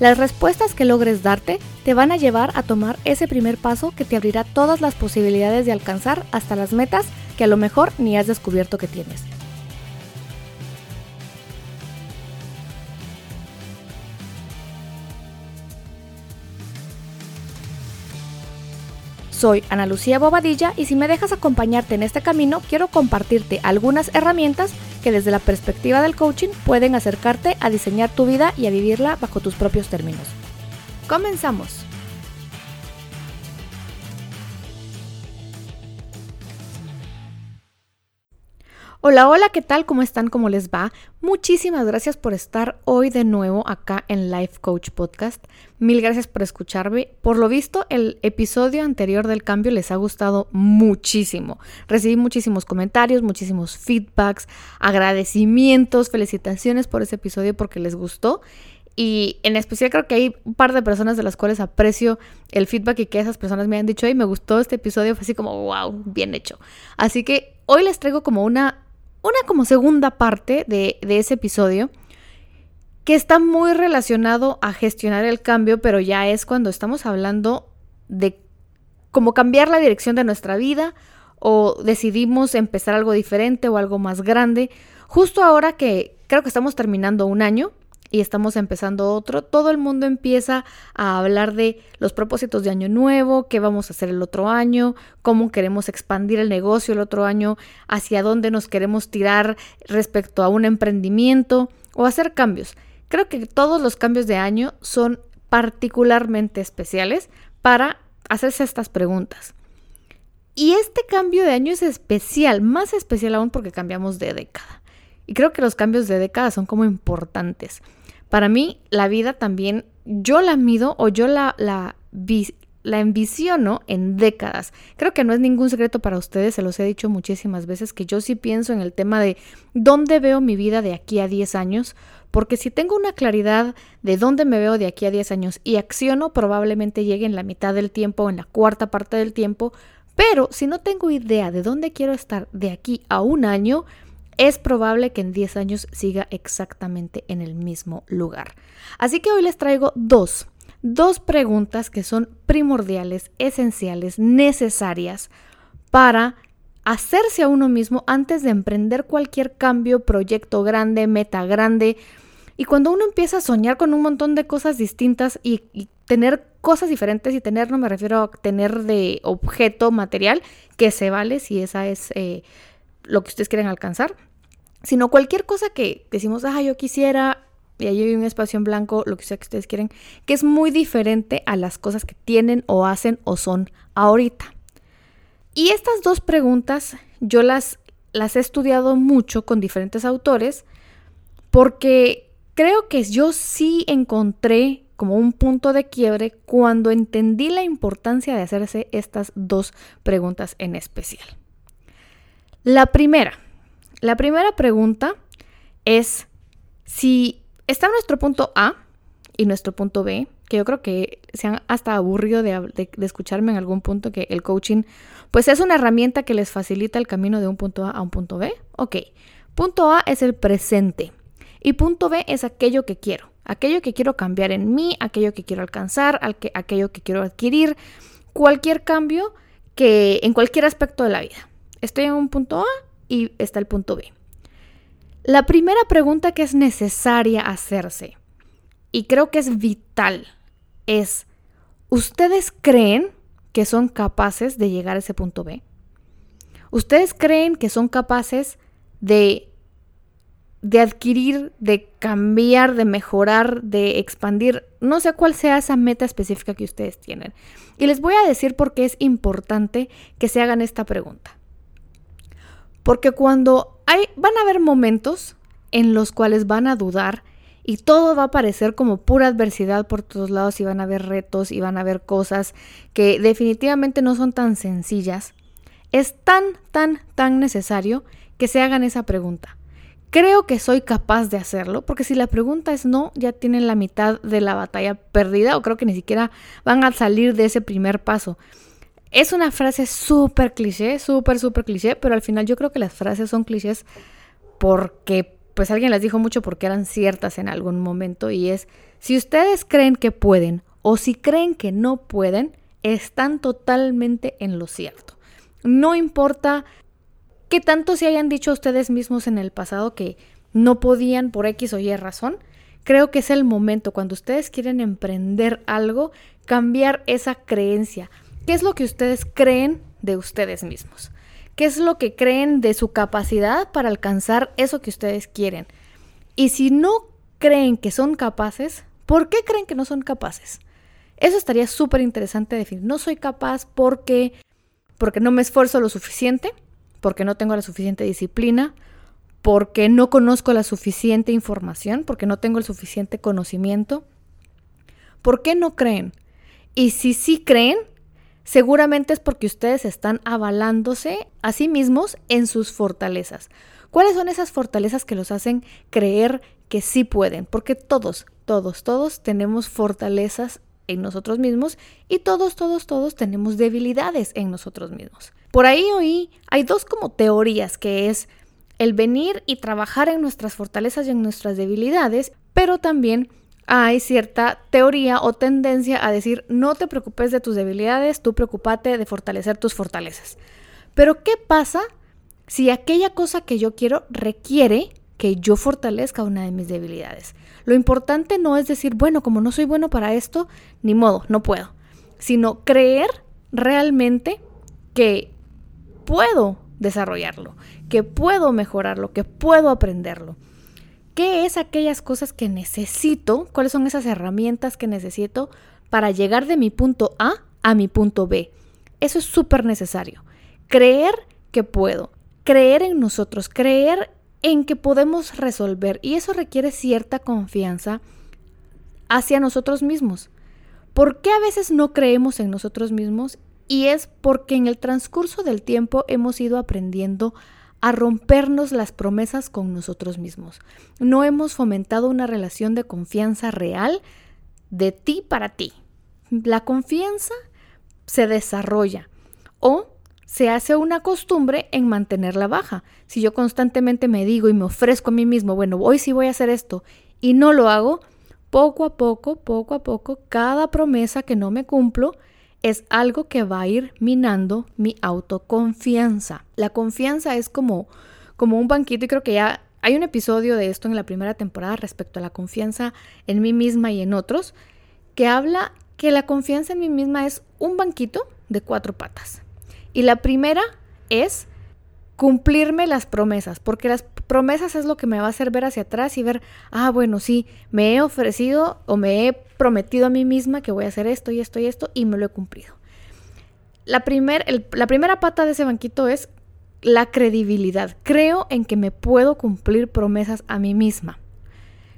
Las respuestas que logres darte te van a llevar a tomar ese primer paso que te abrirá todas las posibilidades de alcanzar hasta las metas que a lo mejor ni has descubierto que tienes. Soy Ana Lucía Bobadilla y si me dejas acompañarte en este camino, quiero compartirte algunas herramientas que desde la perspectiva del coaching pueden acercarte a diseñar tu vida y a vivirla bajo tus propios términos. Comenzamos. Hola, hola, ¿qué tal? ¿Cómo están? ¿Cómo les va? Muchísimas gracias por estar hoy de nuevo acá en Life Coach Podcast. Mil gracias por escucharme. Por lo visto, el episodio anterior del cambio les ha gustado muchísimo. Recibí muchísimos comentarios, muchísimos feedbacks, agradecimientos, felicitaciones por ese episodio porque les gustó. Y en especial creo que hay un par de personas de las cuales aprecio el feedback y que esas personas me han dicho, y me gustó este episodio, fue así como, wow, bien hecho. Así que hoy les traigo como una una como segunda parte de, ese episodio que está muy relacionado a gestionar el cambio, pero ya es cuando estamos hablando de cómo cambiar la dirección de nuestra vida o decidimos empezar algo diferente o algo más grande. Justo ahora que creo que estamos terminando un año, y estamos empezando otro, todo el mundo empieza a hablar de los propósitos de año nuevo, qué vamos a hacer el otro año, cómo queremos expandir el negocio el otro año, hacia dónde nos queremos tirar respecto a un emprendimiento o hacer cambios. Creo que todos los cambios de año son particularmente especiales para hacerse estas preguntas. Y este cambio de año es especial, más especial aún porque cambiamos de década. Y creo que los cambios de década son como importantes. Para mí, la vida también, yo la mido o yo la, la, envisiono en décadas. Creo que no es ningún secreto para ustedes, se los he dicho muchísimas veces, que yo sí pienso en el tema de dónde veo mi vida de aquí a 10 años, porque si tengo una claridad de dónde me veo de aquí a 10 años y acciono, probablemente llegue en la mitad del tiempo o en la cuarta parte del tiempo, pero si no tengo idea de dónde quiero estar de aquí a un año, es probable que en 10 años siga exactamente en el mismo lugar. Así que hoy les traigo dos, dos preguntas que son primordiales, esenciales, necesarias para hacerse a uno mismo antes de emprender cualquier cambio, proyecto grande, meta grande. Y cuando uno empieza a soñar con un montón de cosas distintas y, tener cosas diferentes, y tener no me refiero a tener de objeto material, que se vale si esa es eh, lo que ustedes quieren alcanzar, sino cualquier cosa que decimos, ah, yo quisiera, y ahí hay un espacio en blanco, lo que sea que ustedes quieren, que es muy diferente a las cosas que tienen o hacen o son ahorita. Y estas dos preguntas yo las, las he estudiado mucho con diferentes autores porque creo que yo sí encontré como un punto de quiebre cuando entendí la importancia de hacerse estas dos preguntas en especial. La primera, la primera pregunta es si está nuestro punto A y nuestro punto B, que yo creo que se han hasta aburrido de, escucharme en algún punto que el coaching pues es una herramienta que les facilita el camino de un punto A a un punto B. Ok, punto A es el presente y punto B es aquello que quiero, aquello que quiero cambiar en mí, aquello que quiero alcanzar, aquello que quiero adquirir, cualquier cambio que en cualquier aspecto de la vida. Estoy en un punto A, y está el punto B. La primera pregunta que es necesaria hacerse, y creo que es vital, es, ¿ustedes creen que son capaces de llegar a ese punto B? ¿Ustedes creen que son capaces de, de adquirir, de cambiar, de mejorar, de expandir, no sé cuál sea esa meta específica que ustedes tienen? Y les voy a decir por qué es importante que se hagan esta pregunta. Porque cuando hay, van a haber momentos en los cuales van a dudar y todo va a parecer como pura adversidad por todos lados y van a haber retos y van a haber cosas que definitivamente no son tan sencillas. Es tan, tan, tan necesario que se hagan esa pregunta. Creo que soy capaz de hacerlo, porque si la pregunta es no, ya tienen la mitad de la batalla perdida o creo que ni siquiera van a salir de ese primer paso. Es una frase súper cliché, súper, súper cliché, pero al final yo creo que las frases son clichés porque pues alguien las dijo mucho porque eran ciertas en algún momento y es, si ustedes creen que pueden o si creen que no pueden, están totalmente en lo cierto. No importa qué tanto se hayan dicho ustedes mismos en el pasado que no podían por X o Y razón, creo que es el momento cuando ustedes quieren emprender algo, cambiar esa creencia. ¿Qué es lo que ustedes creen de ustedes mismos? ¿Qué es lo que creen de su capacidad para alcanzar eso que ustedes quieren? Y si no creen que son capaces, ¿por qué creen que no son capaces? Eso estaría súper interesante definir. No soy capaz porque, porque no me esfuerzo lo suficiente, porque no tengo la suficiente disciplina, porque no conozco la suficiente información, porque no tengo el suficiente conocimiento. ¿Por qué no creen? Y si sí creen, seguramente es porque ustedes están avalándose a sí mismos en sus fortalezas. ¿Cuáles son esas fortalezas que los hacen creer que sí pueden? Porque todos, todos, todos tenemos fortalezas en nosotros mismos y todos, todos, todos tenemos debilidades en nosotros mismos. Por ahí oí, hay dos como teorías, que es el venir y trabajar en nuestras fortalezas y en nuestras debilidades, pero también hay cierta teoría o tendencia a decir, no te preocupes de tus debilidades, tú preocupate de fortalecer tus fortalezas. Pero ¿qué pasa si aquella cosa que yo quiero requiere que yo fortalezca una de mis debilidades? Lo importante no es decir, bueno, como no soy bueno para esto, ni modo, no puedo, sino creer realmente que puedo desarrollarlo, que puedo mejorarlo, que puedo aprenderlo. ¿Qué es aquellas cosas que necesito? ¿Cuáles son esas herramientas que necesito para llegar de mi punto A a mi punto B? Eso es súper necesario. Creer que puedo, creer en nosotros, creer en que podemos resolver y eso requiere cierta confianza hacia nosotros mismos. ¿Por qué a veces no creemos en nosotros mismos? Y es porque en el transcurso del tiempo hemos ido aprendiendo a rompernos las promesas con nosotros mismos. No hemos fomentado una relación de confianza real de ti para ti. La confianza se desarrolla o se hace una costumbre en mantenerla baja. Si yo constantemente me digo y me ofrezco a mí mismo, bueno, hoy sí voy a hacer esto y no lo hago, poco a poco, poco a poco, cada promesa que no me cumplo es algo que va a ir minando mi autoconfianza. La confianza es como, como un banquito y creo que ya hay un episodio de esto en la primera temporada respecto a la confianza en mí misma y en otros, que habla que la confianza en mí misma es un banquito de cuatro patas. Y la primera es cumplirme las promesas, porque las promesas es lo que me va a hacer ver hacia atrás y ver, ah, bueno, sí, me he ofrecido o me he prometido a mí misma que voy a hacer esto y esto y esto y me lo he cumplido. La, la primera pata de ese banquito es la credibilidad. Creo en que me puedo cumplir promesas a mí misma.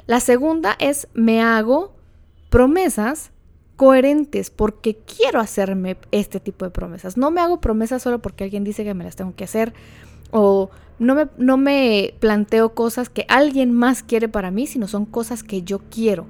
La segunda es me hago promesas coherentes porque quiero hacerme este tipo de promesas. No me hago promesas solo porque alguien dice que me las tengo que hacer o no me, no me planteo cosas que alguien más quiere para mí, sino son cosas que yo quiero.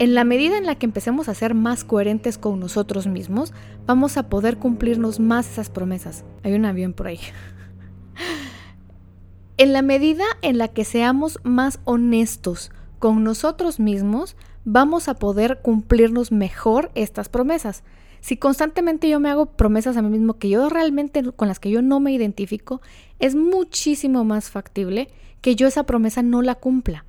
En la medida en la que empecemos a ser más coherentes con nosotros mismos, vamos a poder cumplirnos más esas promesas. Hay un avión por ahí. en la medida en la que seamos más honestos con nosotros mismos, vamos a poder cumplirnos mejor estas promesas. Si constantemente yo me hago promesas a mí mismo que yo realmente con las que yo no me identifico, es muchísimo más factible que yo esa promesa no la cumpla.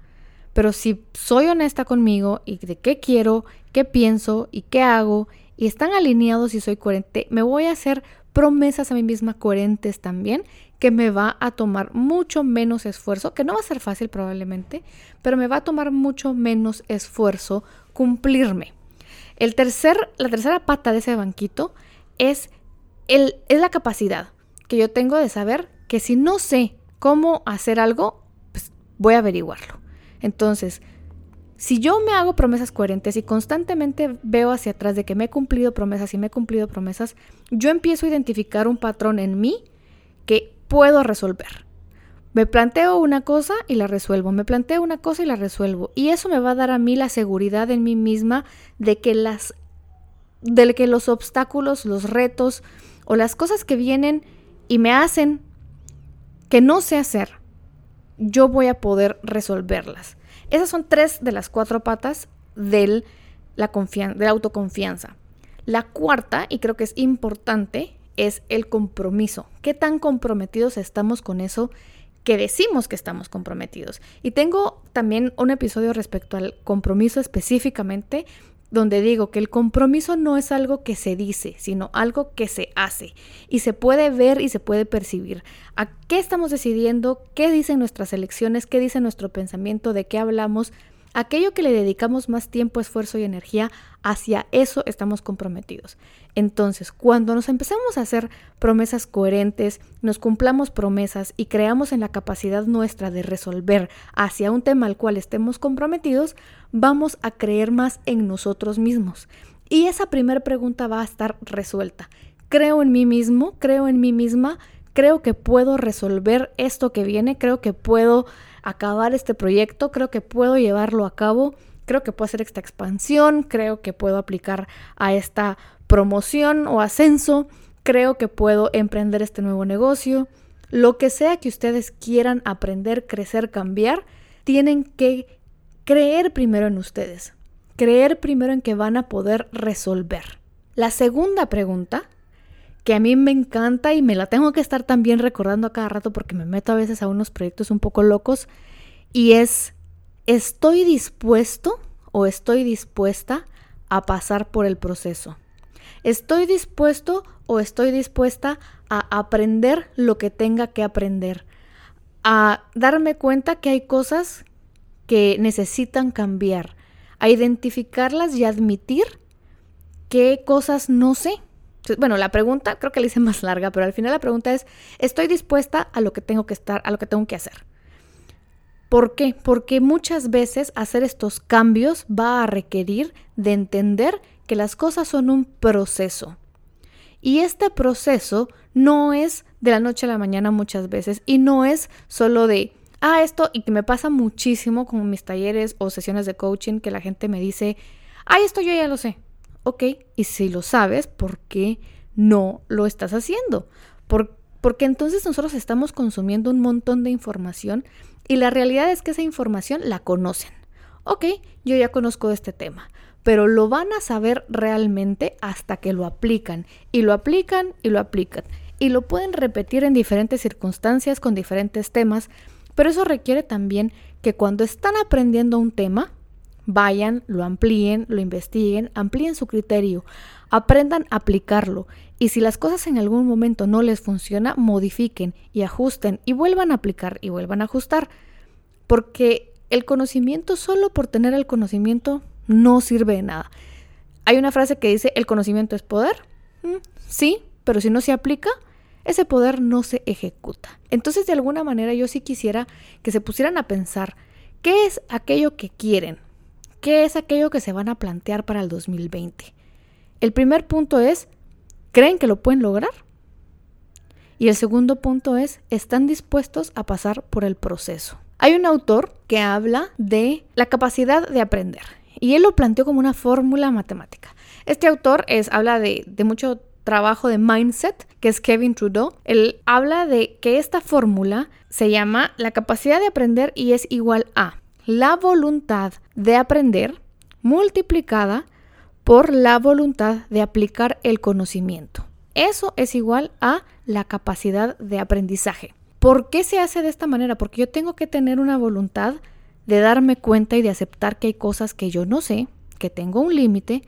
Pero si soy honesta conmigo y de qué quiero, qué pienso y qué hago, y están alineados y soy coherente, me voy a hacer promesas a mí misma coherentes también, que me va a tomar mucho menos esfuerzo, que no va a ser fácil probablemente, pero me va a tomar mucho menos esfuerzo cumplirme. El tercer, la tercera pata de ese banquito es, el, es la capacidad que yo tengo de saber que si no sé cómo hacer algo, pues voy a averiguarlo. Entonces, si yo me hago promesas coherentes y constantemente veo hacia atrás de que me he cumplido promesas y me he cumplido promesas, yo empiezo a identificar un patrón en mí que puedo resolver. Me planteo una cosa y la resuelvo, me planteo una cosa y la resuelvo. Y eso me va a dar a mí la seguridad en mí misma de que las de que los obstáculos, los retos o las cosas que vienen y me hacen que no sé hacer, yo voy a poder resolverlas. Esas son tres de las cuatro patas del, la, de la autoconfianza. La cuarta, y creo que es importante, es el compromiso. ¿Qué tan comprometidos estamos con eso que decimos que estamos comprometidos? Y tengo también un episodio respecto al compromiso específicamente donde digo que el compromiso no es algo que se dice, sino algo que se hace y se puede ver y se puede percibir. ¿A qué estamos decidiendo? ¿Qué dicen nuestras elecciones? ¿Qué dice nuestro pensamiento? ¿De qué hablamos? Aquello que le dedicamos más tiempo, esfuerzo y energía, hacia eso estamos comprometidos. Entonces, cuando nos empecemos a hacer promesas coherentes, nos cumplamos promesas y creamos en la capacidad nuestra de resolver hacia un tema al cual estemos comprometidos, vamos a creer más en nosotros mismos. Y esa primera pregunta va a estar resuelta. ¿Creo en mí mismo? ¿Creo en mí misma? ¿Creo que puedo resolver esto que viene? ¿Creo que puedo acabar este proyecto, creo que puedo llevarlo a cabo, creo que puedo hacer esta expansión, creo que puedo aplicar a esta promoción o ascenso, creo que puedo emprender este nuevo negocio. Lo que sea que ustedes quieran aprender, crecer, cambiar, tienen que creer primero en ustedes, creer primero en que van a poder resolver. La segunda pregunta que a mí me encanta y me la tengo que estar también recordando a cada rato porque me meto a veces a unos proyectos un poco locos y es, ¿estoy dispuesto o estoy dispuesta a pasar por el proceso? ¿Estoy dispuesto o estoy dispuesta a aprender lo que tenga que aprender? A darme cuenta que hay cosas que necesitan cambiar, a identificarlas y admitir qué cosas no sé bueno, la pregunta creo que la hice más larga, pero al final la pregunta es, ¿estoy dispuesta a lo que tengo que estar, a lo que tengo que hacer? ¿Por qué? Porque muchas veces hacer estos cambios va a requerir de entender que las cosas son un proceso. Y este proceso no es de la noche a la mañana muchas veces y no es solo de, ah, esto, y que me pasa muchísimo con mis talleres o sesiones de coaching que la gente me dice, ah, esto yo ya lo sé, Ok, y si lo sabes, ¿por qué no lo estás haciendo? porque entonces nosotros estamos consumiendo un montón de información y la realidad es que esa información la conocen. Ok, yo ya conozco este tema, pero lo van a saber realmente hasta que lo aplican y lo aplican y lo aplican y lo pueden repetir en diferentes circunstancias con diferentes temas, pero eso requiere también que cuando están aprendiendo un tema, vayan, lo amplíen, lo investiguen, amplíen su criterio, aprendan a aplicarlo y si las cosas en algún momento no les funciona, modifiquen y ajusten y vuelvan a aplicar y vuelvan a ajustar. Porque el conocimiento solo por tener el conocimiento no sirve de nada. Hay una frase que dice, el conocimiento es poder. Mm, sí, pero si no se aplica, ese poder no se ejecuta. Entonces, de alguna manera, yo sí quisiera que se pusieran a pensar, ¿qué es aquello que quieren? ¿Qué es aquello que se van a plantear para el 2020? El primer punto es, ¿creen que lo pueden lograr? Y el segundo punto es, ¿están dispuestos a pasar por el proceso? Hay un autor que habla de la capacidad de aprender y él lo planteó como una fórmula matemática. Este autor es, habla de, de mucho trabajo de mindset, que es Kevin Trudeau. Él habla de que esta fórmula se llama la capacidad de aprender y es igual a la voluntad de aprender multiplicada por la voluntad de aplicar el conocimiento. Eso es igual a la capacidad de aprendizaje. ¿Por qué se hace de esta manera? Porque yo tengo que tener una voluntad de darme cuenta y de aceptar que hay cosas que yo no sé, que tengo un límite,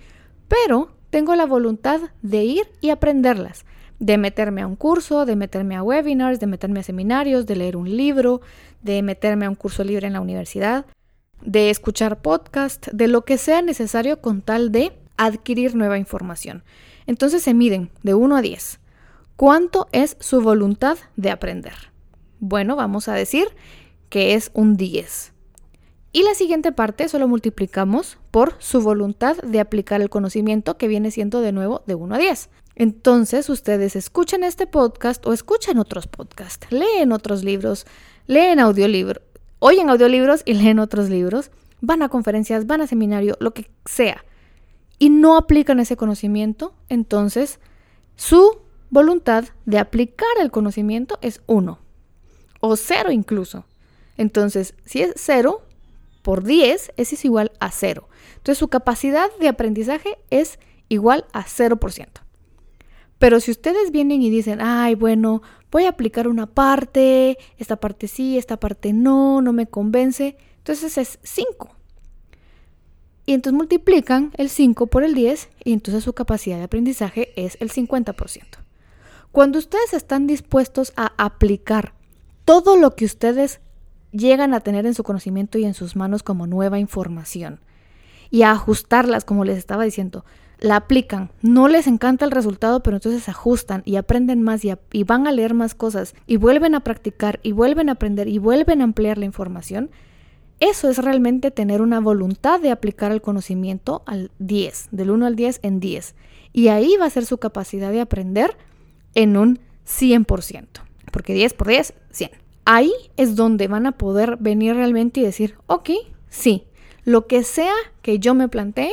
pero tengo la voluntad de ir y aprenderlas, de meterme a un curso, de meterme a webinars, de meterme a seminarios, de leer un libro, de meterme a un curso libre en la universidad, de escuchar podcast, de lo que sea necesario con tal de adquirir nueva información. Entonces se miden de 1 a 10. ¿Cuánto es su voluntad de aprender? Bueno, vamos a decir que es un 10. Y la siguiente parte solo multiplicamos por su voluntad de aplicar el conocimiento que viene siendo de nuevo de 1 a 10. Entonces ustedes escuchan este podcast o escuchan otros podcasts, leen otros libros, leen audiolibros, oyen audiolibros y leen otros libros, van a conferencias, van a seminario, lo que sea, y no aplican ese conocimiento, entonces su voluntad de aplicar el conocimiento es 1 o 0 incluso. Entonces, si es 0 por 10, ese es igual a 0. Entonces, su capacidad de aprendizaje es igual a 0%. Pero si ustedes vienen y dicen, ay, bueno, voy a aplicar una parte, esta parte sí, esta parte no, no me convence, entonces es 5. Y entonces multiplican el 5 por el 10 y entonces su capacidad de aprendizaje es el 50%. Cuando ustedes están dispuestos a aplicar todo lo que ustedes llegan a tener en su conocimiento y en sus manos como nueva información y a ajustarlas, como les estaba diciendo, la aplican, no les encanta el resultado, pero entonces ajustan y aprenden más y, van a leer más cosas y vuelven a practicar y vuelven a aprender y vuelven a ampliar la información, eso es realmente tener una voluntad de aplicar el conocimiento al 10, del 1 al 10 en 10. Y ahí va a ser su capacidad de aprender en un 100%. Porque 10 por 10, 100. Ahí es donde van a poder venir realmente y decir, ok, sí, lo que sea que yo me plantee,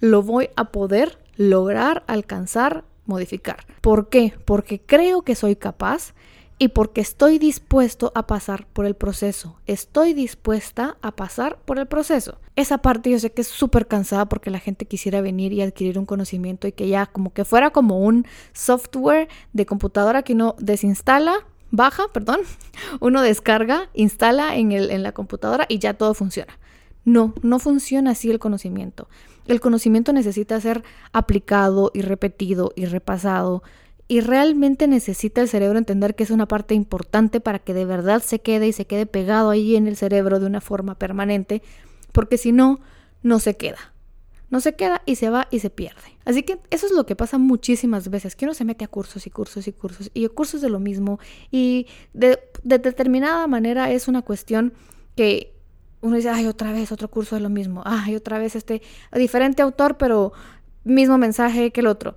lo voy a poder lograr, alcanzar, modificar. ¿Por qué? Porque creo que soy capaz y porque estoy dispuesto a pasar por el proceso. Estoy dispuesta a pasar por el proceso. Esa parte yo sé que es súper cansada porque la gente quisiera venir y adquirir un conocimiento y que ya como que fuera como un software de computadora que uno desinstala, baja, perdón, uno descarga, instala en, el, en la computadora y ya todo funciona. No, no funciona así el conocimiento. El conocimiento necesita ser aplicado y repetido y repasado y realmente necesita el cerebro entender que es una parte importante para que de verdad se quede y se quede pegado ahí en el cerebro de una forma permanente, porque si no, no se queda. No se queda y se va y se pierde. Así que eso es lo que pasa muchísimas veces, que uno se mete a cursos y cursos y cursos y cursos de lo mismo y de, de determinada manera es una cuestión que uno dice, ay, otra vez otro curso de lo mismo, ay, otra vez este diferente autor, pero mismo mensaje que el otro.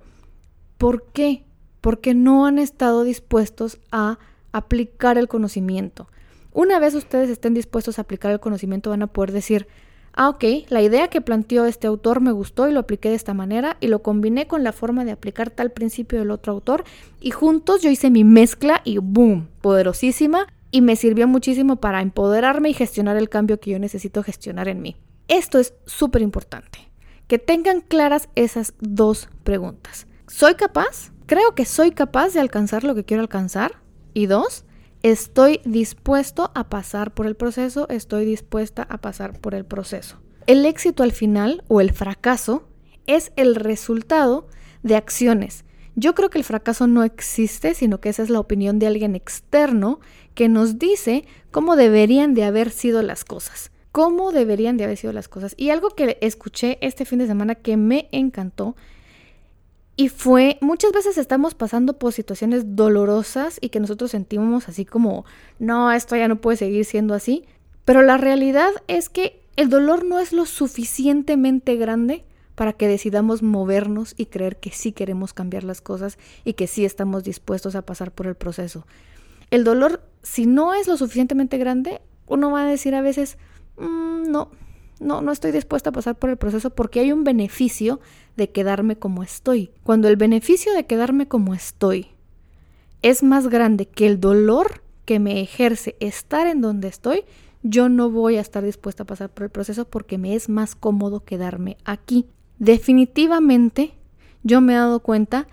¿Por qué? porque no han estado dispuestos a aplicar el conocimiento. Una vez ustedes estén dispuestos a aplicar el conocimiento, van a poder decir, ah, ok, la idea que planteó este autor me gustó y lo apliqué de esta manera y lo combiné con la forma de aplicar tal principio del otro autor y juntos yo hice mi mezcla y boom, poderosísima y me sirvió muchísimo para empoderarme y gestionar el cambio que yo necesito gestionar en mí. Esto es súper importante, que tengan claras esas dos preguntas. ¿Soy capaz? creo que soy capaz de alcanzar lo que quiero alcanzar. Y dos, estoy dispuesto a pasar por el proceso, estoy dispuesta a pasar por el proceso. El éxito al final o el fracaso es el resultado de acciones. Yo creo que el fracaso no existe, sino que esa es la opinión de alguien externo que nos dice cómo deberían de haber sido las cosas. Cómo deberían de haber sido las cosas. Y algo que escuché este fin de semana que me encantó y fue, muchas veces estamos pasando por situaciones dolorosas y que nosotros sentimos así como, no, esto ya no puede seguir siendo así. Pero la realidad es que el dolor no es lo suficientemente grande para que decidamos movernos y creer que sí queremos cambiar las cosas y que sí estamos dispuestos a pasar por el proceso. El dolor, si no es lo suficientemente grande, uno va a decir a veces, mm, no, no, no estoy dispuesta a pasar por el proceso porque hay un beneficio de quedarme como estoy. Cuando el beneficio de quedarme como estoy es más grande que el dolor que me ejerce estar en donde estoy, yo no voy a estar dispuesta a pasar por el proceso porque me es más cómodo quedarme aquí. Definitivamente, yo me he dado cuenta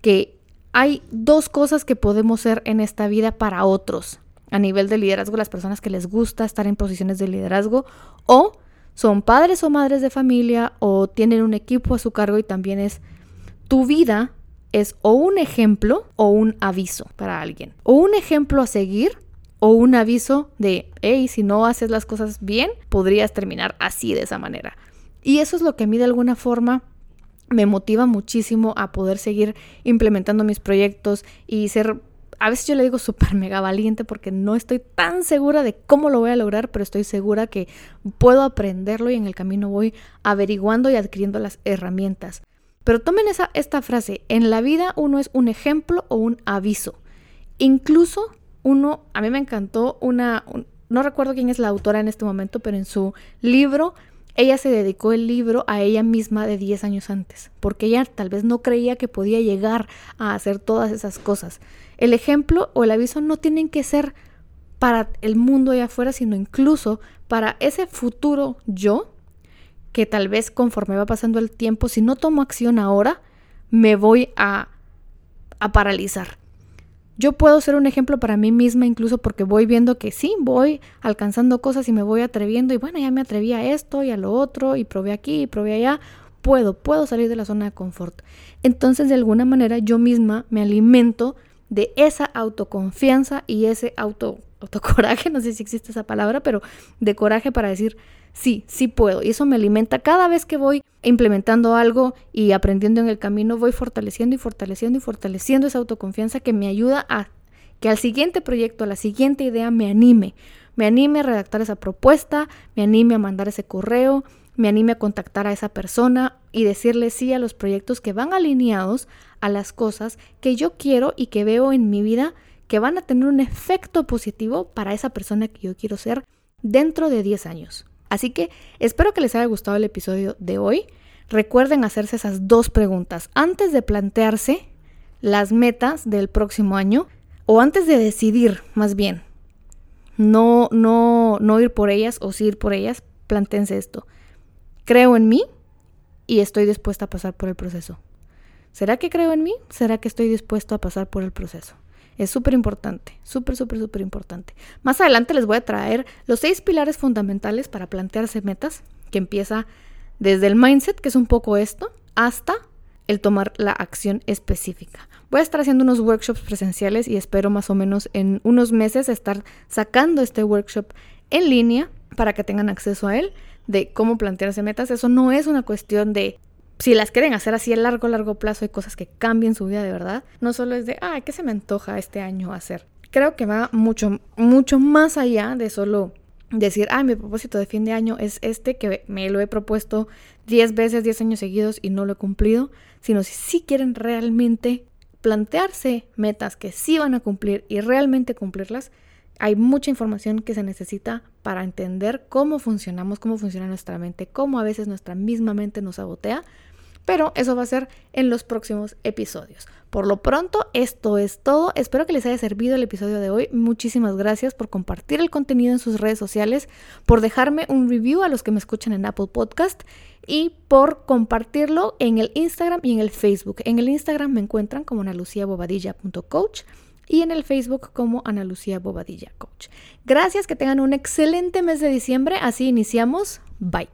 que hay dos cosas que podemos ser en esta vida para otros. A nivel de liderazgo, las personas que les gusta estar en posiciones de liderazgo o son padres o madres de familia o tienen un equipo a su cargo y también es tu vida es o un ejemplo o un aviso para alguien. O un ejemplo a seguir o un aviso de, hey, si no haces las cosas bien, podrías terminar así de esa manera. Y eso es lo que a mí de alguna forma me motiva muchísimo a poder seguir implementando mis proyectos y ser a veces yo le digo súper mega valiente porque no estoy tan segura de cómo lo voy a lograr, pero estoy segura que puedo aprenderlo y en el camino voy averiguando y adquiriendo las herramientas. Pero tomen esa, esta frase, en la vida uno es un ejemplo o un aviso. Incluso uno, a mí me encantó una, no recuerdo quién es la autora en este momento, pero en su libro ella se dedicó el libro a ella misma de 10 años antes, porque ella tal vez no creía que podía llegar a hacer todas esas cosas. El ejemplo o el aviso no tienen que ser para el mundo allá afuera, sino incluso para ese futuro yo, que tal vez conforme va pasando el tiempo, si no tomo acción ahora, me voy a, a paralizar. Yo puedo ser un ejemplo para mí misma incluso porque voy viendo que sí, voy alcanzando cosas y me voy atreviendo y bueno, ya me atreví a esto y a lo otro y probé aquí y probé allá. Puedo, puedo salir de la zona de confort. Entonces, de alguna manera, yo misma me alimento de esa autoconfianza y ese auto, autocoraje, no sé si existe esa palabra, pero de coraje para decir, sí, sí puedo. Y eso me alimenta cada vez que voy implementando algo y aprendiendo en el camino, voy fortaleciendo y fortaleciendo y fortaleciendo esa autoconfianza que me ayuda a que al siguiente proyecto, a la siguiente idea me anime. Me anime a redactar esa propuesta, me anime a mandar ese correo, me anime a contactar a esa persona y decirle sí a los proyectos que van alineados a las cosas que yo quiero y que veo en mi vida que van a tener un efecto positivo para esa persona que yo quiero ser dentro de 10 años. Así que espero que les haya gustado el episodio de hoy. Recuerden hacerse esas dos preguntas antes de plantearse las metas del próximo año o antes de decidir, más bien. No, no, no ir por ellas o sí ir por ellas. Plantense esto. Creo en mí y estoy dispuesta a pasar por el proceso. ¿Será que creo en mí? ¿Será que estoy dispuesto a pasar por el proceso? Es súper importante, súper, súper, súper importante. Más adelante les voy a traer los seis pilares fundamentales para plantearse metas, que empieza desde el mindset, que es un poco esto, hasta el tomar la acción específica. Voy a estar haciendo unos workshops presenciales y espero más o menos en unos meses estar sacando este workshop en línea para que tengan acceso a él de cómo plantearse metas. Eso no es una cuestión de si las quieren hacer así a largo, largo plazo, hay cosas que cambien su vida de verdad. No solo es de, ah, ¿qué se me antoja este año hacer? Creo que va mucho, mucho más allá de solo decir, ah, mi propósito de fin de año es este, que me lo he propuesto 10 veces, 10 años seguidos y no lo he cumplido, sino si sí quieren realmente plantearse metas que sí van a cumplir y realmente cumplirlas, hay mucha información que se necesita para entender cómo funcionamos, cómo funciona nuestra mente, cómo a veces nuestra misma mente nos sabotea, pero eso va a ser en los próximos episodios. Por lo pronto, esto es todo. Espero que les haya servido el episodio de hoy. Muchísimas gracias por compartir el contenido en sus redes sociales, por dejarme un review a los que me escuchan en Apple Podcast y por compartirlo en el Instagram y en el Facebook. En el Instagram me encuentran como analuciabobadilla.coach y en el Facebook como Ana Lucía Bobadilla Coach. Gracias, que tengan un excelente mes de diciembre. Así iniciamos. Bye.